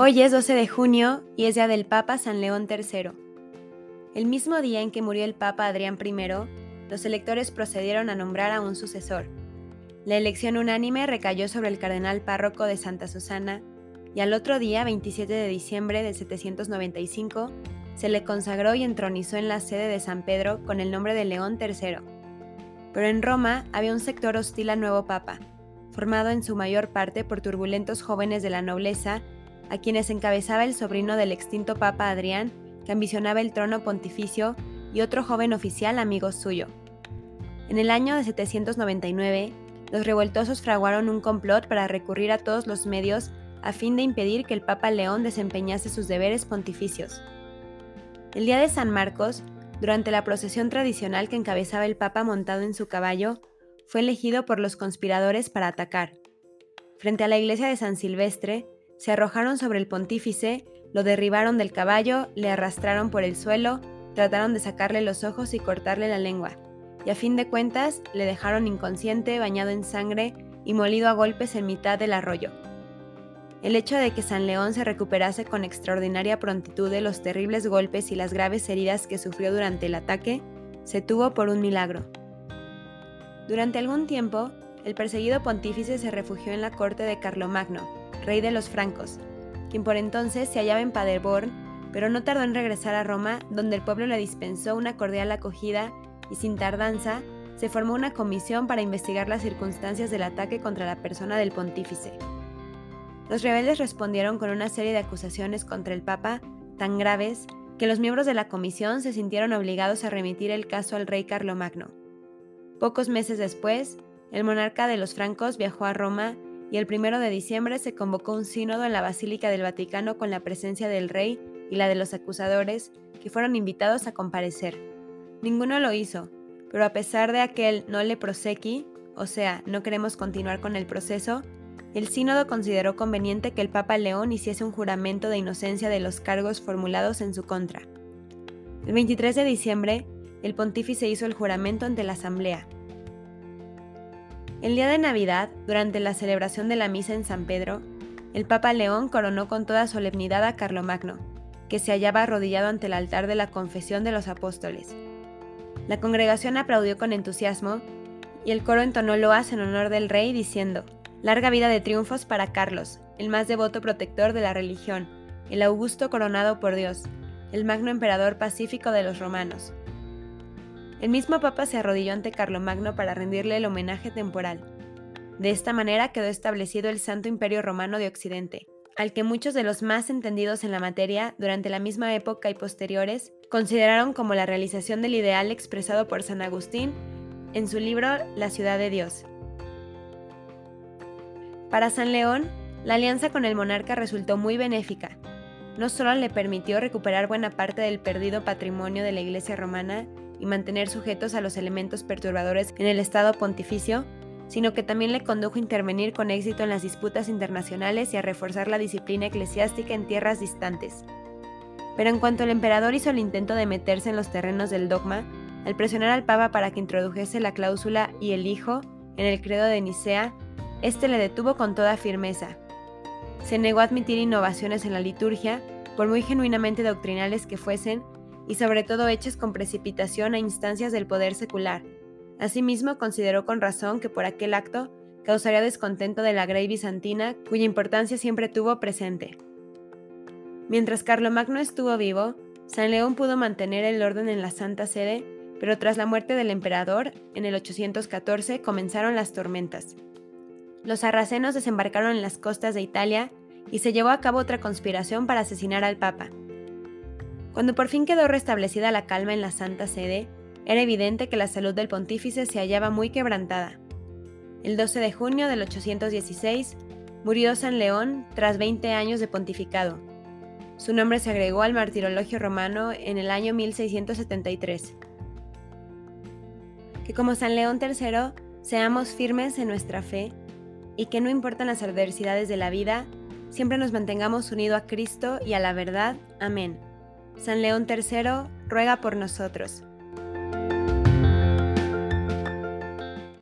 Hoy es 12 de junio y es día del Papa San León III. El mismo día en que murió el Papa Adrián I, los electores procedieron a nombrar a un sucesor. La elección unánime recayó sobre el cardenal párroco de Santa Susana y al otro día, 27 de diciembre de 795, se le consagró y entronizó en la sede de San Pedro con el nombre de León III. Pero en Roma había un sector hostil al nuevo Papa, formado en su mayor parte por turbulentos jóvenes de la nobleza a quienes encabezaba el sobrino del extinto Papa Adrián, que ambicionaba el trono pontificio, y otro joven oficial amigo suyo. En el año de 799, los revoltosos fraguaron un complot para recurrir a todos los medios a fin de impedir que el Papa León desempeñase sus deberes pontificios. El día de San Marcos, durante la procesión tradicional que encabezaba el Papa montado en su caballo, fue elegido por los conspiradores para atacar. Frente a la iglesia de San Silvestre, se arrojaron sobre el pontífice, lo derribaron del caballo, le arrastraron por el suelo, trataron de sacarle los ojos y cortarle la lengua, y a fin de cuentas le dejaron inconsciente, bañado en sangre y molido a golpes en mitad del arroyo. El hecho de que San León se recuperase con extraordinaria prontitud de los terribles golpes y las graves heridas que sufrió durante el ataque se tuvo por un milagro. Durante algún tiempo, el perseguido pontífice se refugió en la corte de Carlomagno, rey de los francos, quien por entonces se hallaba en Paderborn, pero no tardó en regresar a Roma, donde el pueblo le dispensó una cordial acogida y sin tardanza se formó una comisión para investigar las circunstancias del ataque contra la persona del pontífice. Los rebeldes respondieron con una serie de acusaciones contra el Papa tan graves que los miembros de la comisión se sintieron obligados a remitir el caso al rey Carlomagno. Pocos meses después, el monarca de los francos viajó a Roma y el 1 de diciembre se convocó un sínodo en la Basílica del Vaticano con la presencia del rey y la de los acusadores, que fueron invitados a comparecer. Ninguno lo hizo, pero a pesar de aquel no le prosequi, o sea, no queremos continuar con el proceso, el sínodo consideró conveniente que el Papa León hiciese un juramento de inocencia de los cargos formulados en su contra. El 23 de diciembre, el pontífice hizo el juramento ante la asamblea, el día de Navidad, durante la celebración de la misa en San Pedro, el Papa León coronó con toda solemnidad a Carlomagno, que se hallaba arrodillado ante el altar de la confesión de los apóstoles. La congregación aplaudió con entusiasmo y el coro entonó loas en honor del rey diciendo, Larga vida de triunfos para Carlos, el más devoto protector de la religión, el augusto coronado por Dios, el magno emperador pacífico de los romanos. El mismo Papa se arrodilló ante Carlomagno para rendirle el homenaje temporal. De esta manera quedó establecido el Santo Imperio Romano de Occidente, al que muchos de los más entendidos en la materia durante la misma época y posteriores consideraron como la realización del ideal expresado por San Agustín en su libro La ciudad de Dios. Para San León, la alianza con el monarca resultó muy benéfica. No solo le permitió recuperar buena parte del perdido patrimonio de la Iglesia romana, y mantener sujetos a los elementos perturbadores en el Estado pontificio, sino que también le condujo a intervenir con éxito en las disputas internacionales y a reforzar la disciplina eclesiástica en tierras distantes. Pero en cuanto el emperador hizo el intento de meterse en los terrenos del dogma, al presionar al Papa para que introdujese la cláusula y el Hijo en el credo de Nicea, éste le detuvo con toda firmeza. Se negó a admitir innovaciones en la liturgia, por muy genuinamente doctrinales que fuesen, y sobre todo hechas con precipitación a instancias del poder secular. Asimismo, consideró con razón que por aquel acto causaría descontento de la Grey bizantina, cuya importancia siempre tuvo presente. Mientras Carlomagno estuvo vivo, San León pudo mantener el orden en la Santa Sede, pero tras la muerte del emperador, en el 814, comenzaron las tormentas. Los sarracenos desembarcaron en las costas de Italia y se llevó a cabo otra conspiración para asesinar al Papa. Cuando por fin quedó restablecida la calma en la Santa Sede, era evidente que la salud del pontífice se hallaba muy quebrantada. El 12 de junio del 816 murió San León tras 20 años de pontificado. Su nombre se agregó al martirologio romano en el año 1673. Que como San León III seamos firmes en nuestra fe y que no importan las adversidades de la vida, siempre nos mantengamos unidos a Cristo y a la verdad. Amén. San León III ruega por nosotros.